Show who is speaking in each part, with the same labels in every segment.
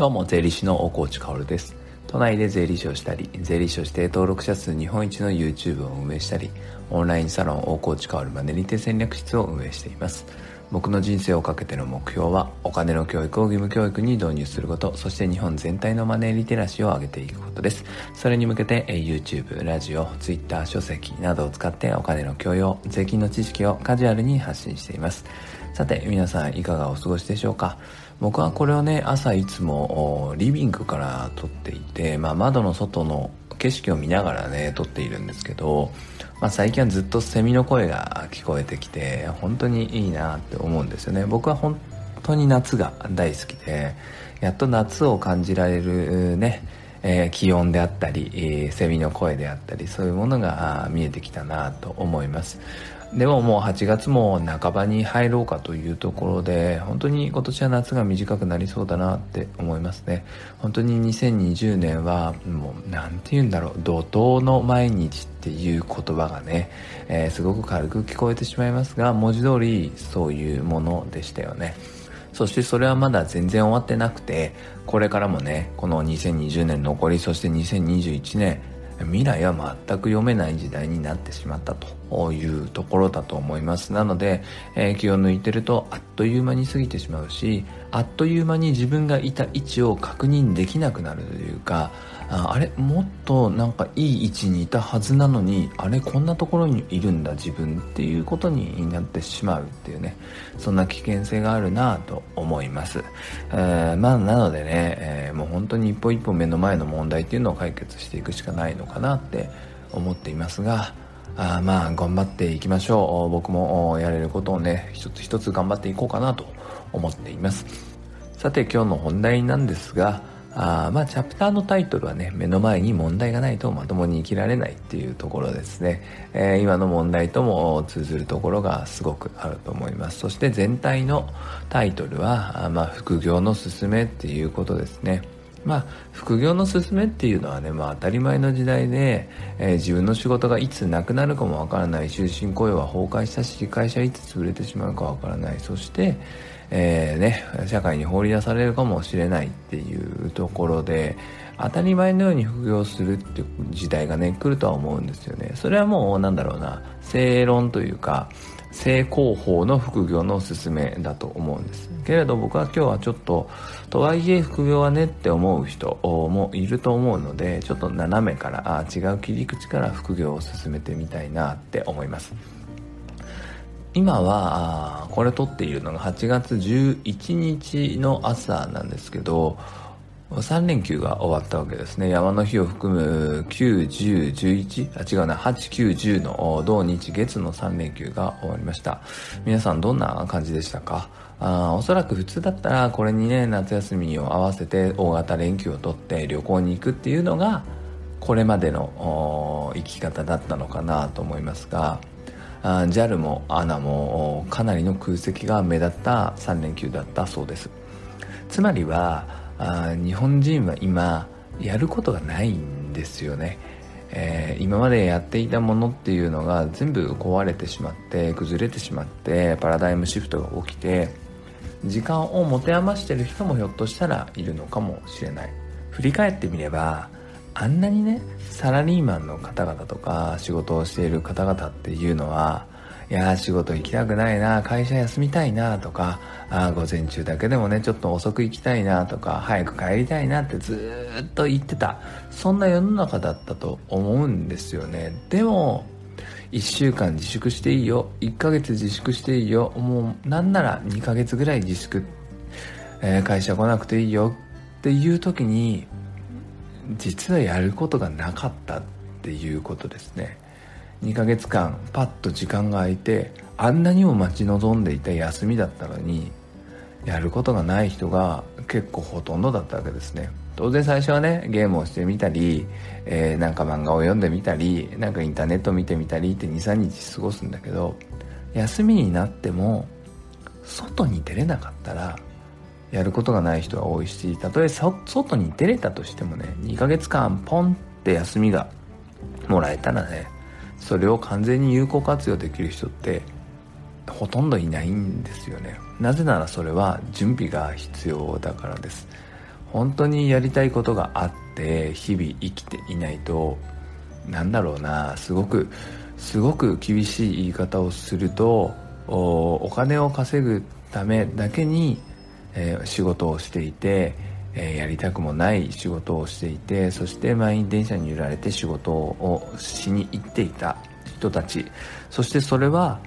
Speaker 1: どうも、税理士の大河内薫です。都内で税理士をしたり、税理士をして登録者数日本一の YouTube を運営したり、オンラインサロン大河内薫マネリテ戦略室を運営しています。僕の人生をかけての目標は、お金の教育を義務教育に導入すること、そして日本全体のマネーリテラシーを上げていくことです。それに向けて、YouTube、ラジオ、Twitter、書籍などを使ってお金の教養、税金の知識をカジュアルに発信しています。さて、皆さんいかがお過ごしでしょうか？僕はこれをね朝いつもリビングから撮っていて、まあ、窓の外の景色を見ながらね撮っているんですけど、まあ、最近はずっとセミの声が聞こえてきて本当にいいなって思うんですよね。僕は本当に夏が大好きでやっと夏を感じられるねえー、気温であったり、えー、セミの声であったりそういうものが見えてきたなと思います。でももう8月も半ばに入ろうかというところで本当に今年は夏が短くなりそうだなって思いますね。本当に2020年はもう何て言うんだろう怒涛の毎日っていう言葉がね、えー、すごく軽く聞こえてしまいますが文字通りそういうものでしたよね。そしてそれはまだ全然終わってなくてこれからもねこの2020年残りそして2021年未来は全く読めない時代になってしまったと。いうところだと思います。なので、えー、気を抜いてるとあっという間に過ぎてしまうしあっという間に自分がいた位置を確認できなくなるというかああれもっとなんかいい位置にいたはずなのにあれこんなところにいるんだ自分っていうことになってしまうっていうねそんな危険性があるなと思います、えー、まあなのでね、えー、もう本当に一歩一歩目の前の問題っていうのを解決していくしかないのかなって思っていますがあまあ頑張っていきましょう。僕もやれることをね一つ一つ頑張っていこうかなと思っています。さて今日の本題なんですがあまあチャプターのタイトルはね目の前に問題がないとまともに生きられないっていうところですね、えー、今の問題とも通ずるところがすごくあると思います。そして全体のタイトルはまあ副業の勧めっていうことですね。まあ、副業の勧めっていうのはね、まあ、当たり前の時代で、えー、自分の仕事がいつなくなるかもわからない終身雇用は崩壊したし会社いつ潰れてしまうかわからない。そして、えー、ね、社会に放り出されるかもしれないっていうところで当たり前のように副業するっていう時代がね来るとは思うんですよね。それはもうなんだろうな正論というか正攻法の副業のおすすめだと思うんですけれど僕は今日はちょっととはいえ副業はねって思う人もいると思うのでちょっと斜めからあ違う切り口から副業を進めてみたいなって思います。今はこれ撮っているのが8月11日の朝なんですけど3連休が終わったわけですね。山の日を含む9、10、11あ違うな。8、9、10の土日月の3連休が終わりました。皆さんどんな感じでしたか？あおそらく普通だったらこれにね夏休みを合わせて大型連休を取って旅行に行くっていうのがこれまでの生き方だったのかなと思いますが JAL も ANA もかなりの空席が目立った3連休だったそうです。つまりはあ日本人は今やることがないんですよね、えー、今までやっていたものっていうのが全部壊れてしまって崩れてしまってパラダイムシフトが起きて時間を持て余してる人もひょっとしたらいるのかもしれない。振り返ってみればあんなにねサラリーマンの方々とか仕事をしている方々っていうのはいや仕事行きたくないな会社休みたいなとかあ午前中だけでもねちょっと遅く行きたいなとか早く帰りたいなってずっと言ってた。そんな世の中だったと思うんですよね。でも1週間自粛していいよ。1ヶ月自粛していいよ。もうなんなら2ヶ月ぐらい自粛、えー、会社来なくていいよ。っていう時に実はやることがなかったっていうことですね。2ヶ月間パッと時間が空いてあんなにも待ち望んでいた休みだったのにやることがない人が結構ほとんどだったわけですね。当然最初はねゲームをしてみたり、えー、なんか漫画を読んでみたりなんかインターネット見てみたりって23日過ごすんだけど休みになっても外に出れなかったらやることがない人が多いしたとえ外に出れたとしてもね2ヶ月間ポンって休みがもらえたらねそれを完全に有効活用できる人ってほとんどいないんですよね。なぜならそれは準備が必要だからです。本当にやりたいことがあって日々生きていないとなんだろうなすごくすごく厳しい言い方をするとお金を稼ぐためだけに、えー、仕事をしていて、えー、やりたくもない仕事をしていてそして満員電車に揺られて仕事をしに行っていた人たち。そしてそれは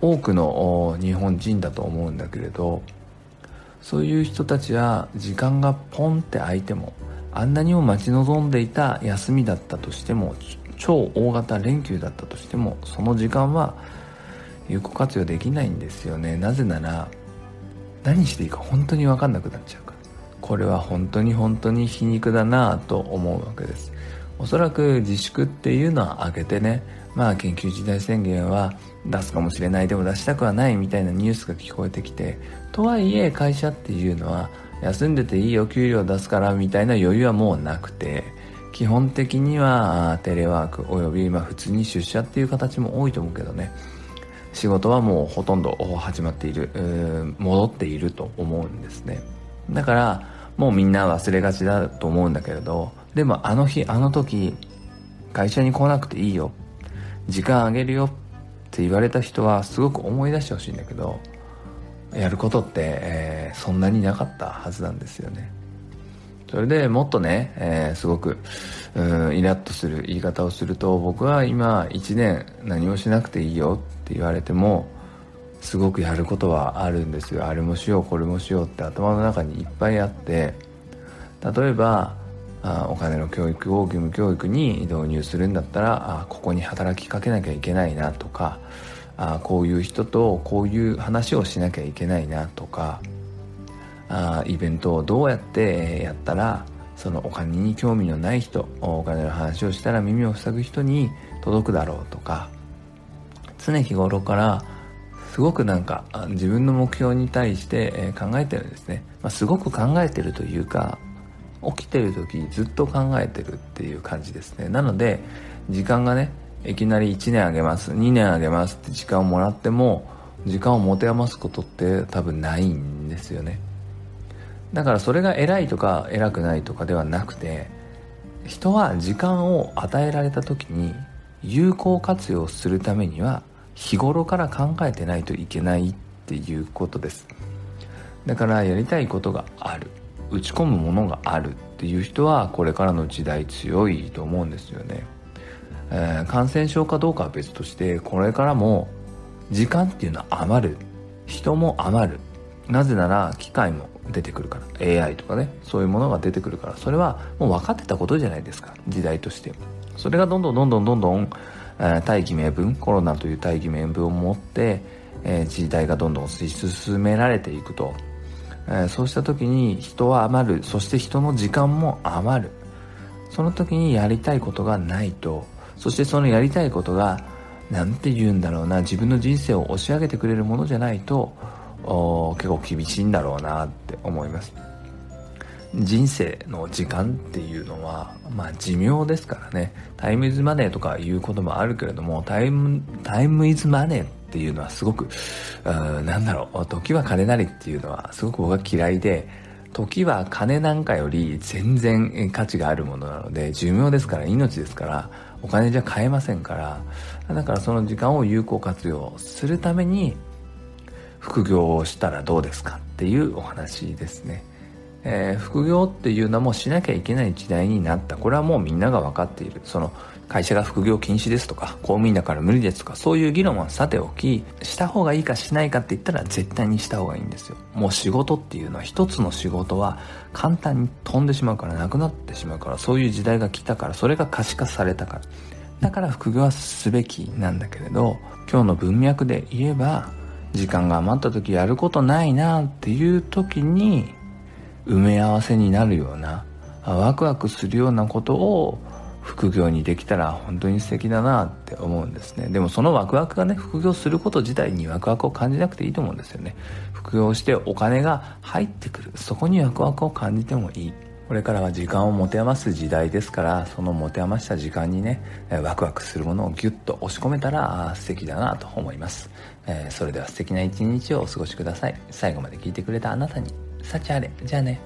Speaker 1: 多くの日本人だと思うんだけれどそういう人たちは時間がポンって空いてもあんなにも待ち望んでいた休みだったとしても超大型連休だったとしてもその時間は有効活用できないんですよね。なぜなら何していいか本当に分かんなくなっちゃう。これは本当に本当に皮肉だなぁと思うわけです。おそらく自粛っていうのは開けてね。まあ緊急事態宣言は出すかもしれないでも出したくはないみたいなニュースが聞こえてきて。とはいえ会社っていうのは休んでていいお給料出すからみたいな余裕はもうなくて。基本的にはテレワークおよびま普通に出社っていう形も多いと思うけどね。仕事はもうほとんど始まっている戻っていると思うんですね。だからもうみんな忘れがちだと思うんだけれどでもあの日あの時会社に来なくていいよ。時間あげるよ。って言われた人はすごく思い出してほしいんだけどやることって、えー、そんなになかったはずなんですよね。それでもっとね、えー、すごくうんイラッとする言い方をすると僕は今1年何もしなくていいよって言われてもすごくやることはあるんですよ。あれもしようこれもしようって頭の中にいっぱいあって例えばあお金の教育を義務教育に導入するんだったらあここに働きかけなきゃいけないなとかあこういう人とこういう話をしなきゃいけないなとかあイベントをどうやってやったらそのお金に興味のない人お金の話をしたら耳を塞ぐ人に届くだろうとか常日頃からすごくなんか自分の目標に対して考えてるんですね、まあ、すごく考えてるというか起きてる時ずっと考えてるっていう感じですね。なので時間がねいきなり1年あげます2年あげますって時間をもらっても時間を持て余すことって多分ないんですよね。だからそれが偉いとか偉くないとかではなくて人は時間を与えられた時に有効活用するためには日頃から考えてないといけないっていうことです。だからやりたいことがある。打ち込むものがあるっていう人はこれからの時代強いと思うんですよね。えー、感染症かどうかは別としてこれからも時間っていうのは余る。人も余る。なぜなら機械も出てくるから。AI とかねそういうものが出てくるから。それはもう分かってたことじゃないですか。時代として。それがどんどんどんどんどんどん、大義名分コロナという大義名分を持って、えー、時代がどんどん推し進められていくと、え、そうした時に人は余る。そして人の時間も余る。その時にやりたいことがないと。そしてそのやりたいことが何て言うんだろうな。自分の人生を押し上げてくれるものじゃないと結構厳しいんだろうなって思います。人生の時間っていうのは、まあ、寿命ですからね。タイムイズマネーとかいうこともあるけれどもタイムタイムイズマネーっていうのはすごくなんだろう時は金なりっていうのはすごく僕は嫌いで時は金なんかより全然価値があるものなので寿命ですから命ですからお金じゃ買えませんからだからその時間を有効活用するために副業をしたらどうですかっていうお話ですね、えー、副業っていうのもしなきゃいけない時代になった。これはもうみんなが分かっている。その会社が副業禁止ですとか公務員だから無理ですとかそういう議論はさておきした方がいいかしないかって言ったら絶対にした方がいいんですよ。もう仕事っていうのは一つの仕事は簡単に飛んでしまうからなくなってしまうからそういう時代が来たからそれが可視化されたから。だから副業はすべきなんだけれど今日の文脈で言えば時間が余った時やることないなっていう時に埋め合わせになるようなワクワクするようなことを副業にできたら本当に素敵だなって思うんですね。でもそのワクワクがね副業すること自体にワクワクを感じなくていいと思うんですよね。副業してお金が入ってくる。そこにワクワクを感じてもいい。これからは時間を持て余す時代ですからその持て余した時間にねワクワクするものをギュッと押し込めたら素敵だなと思います、えー、それでは素敵な一日をお過ごしください。最後まで聞いてくれたあなたに。幸あれじゃあね。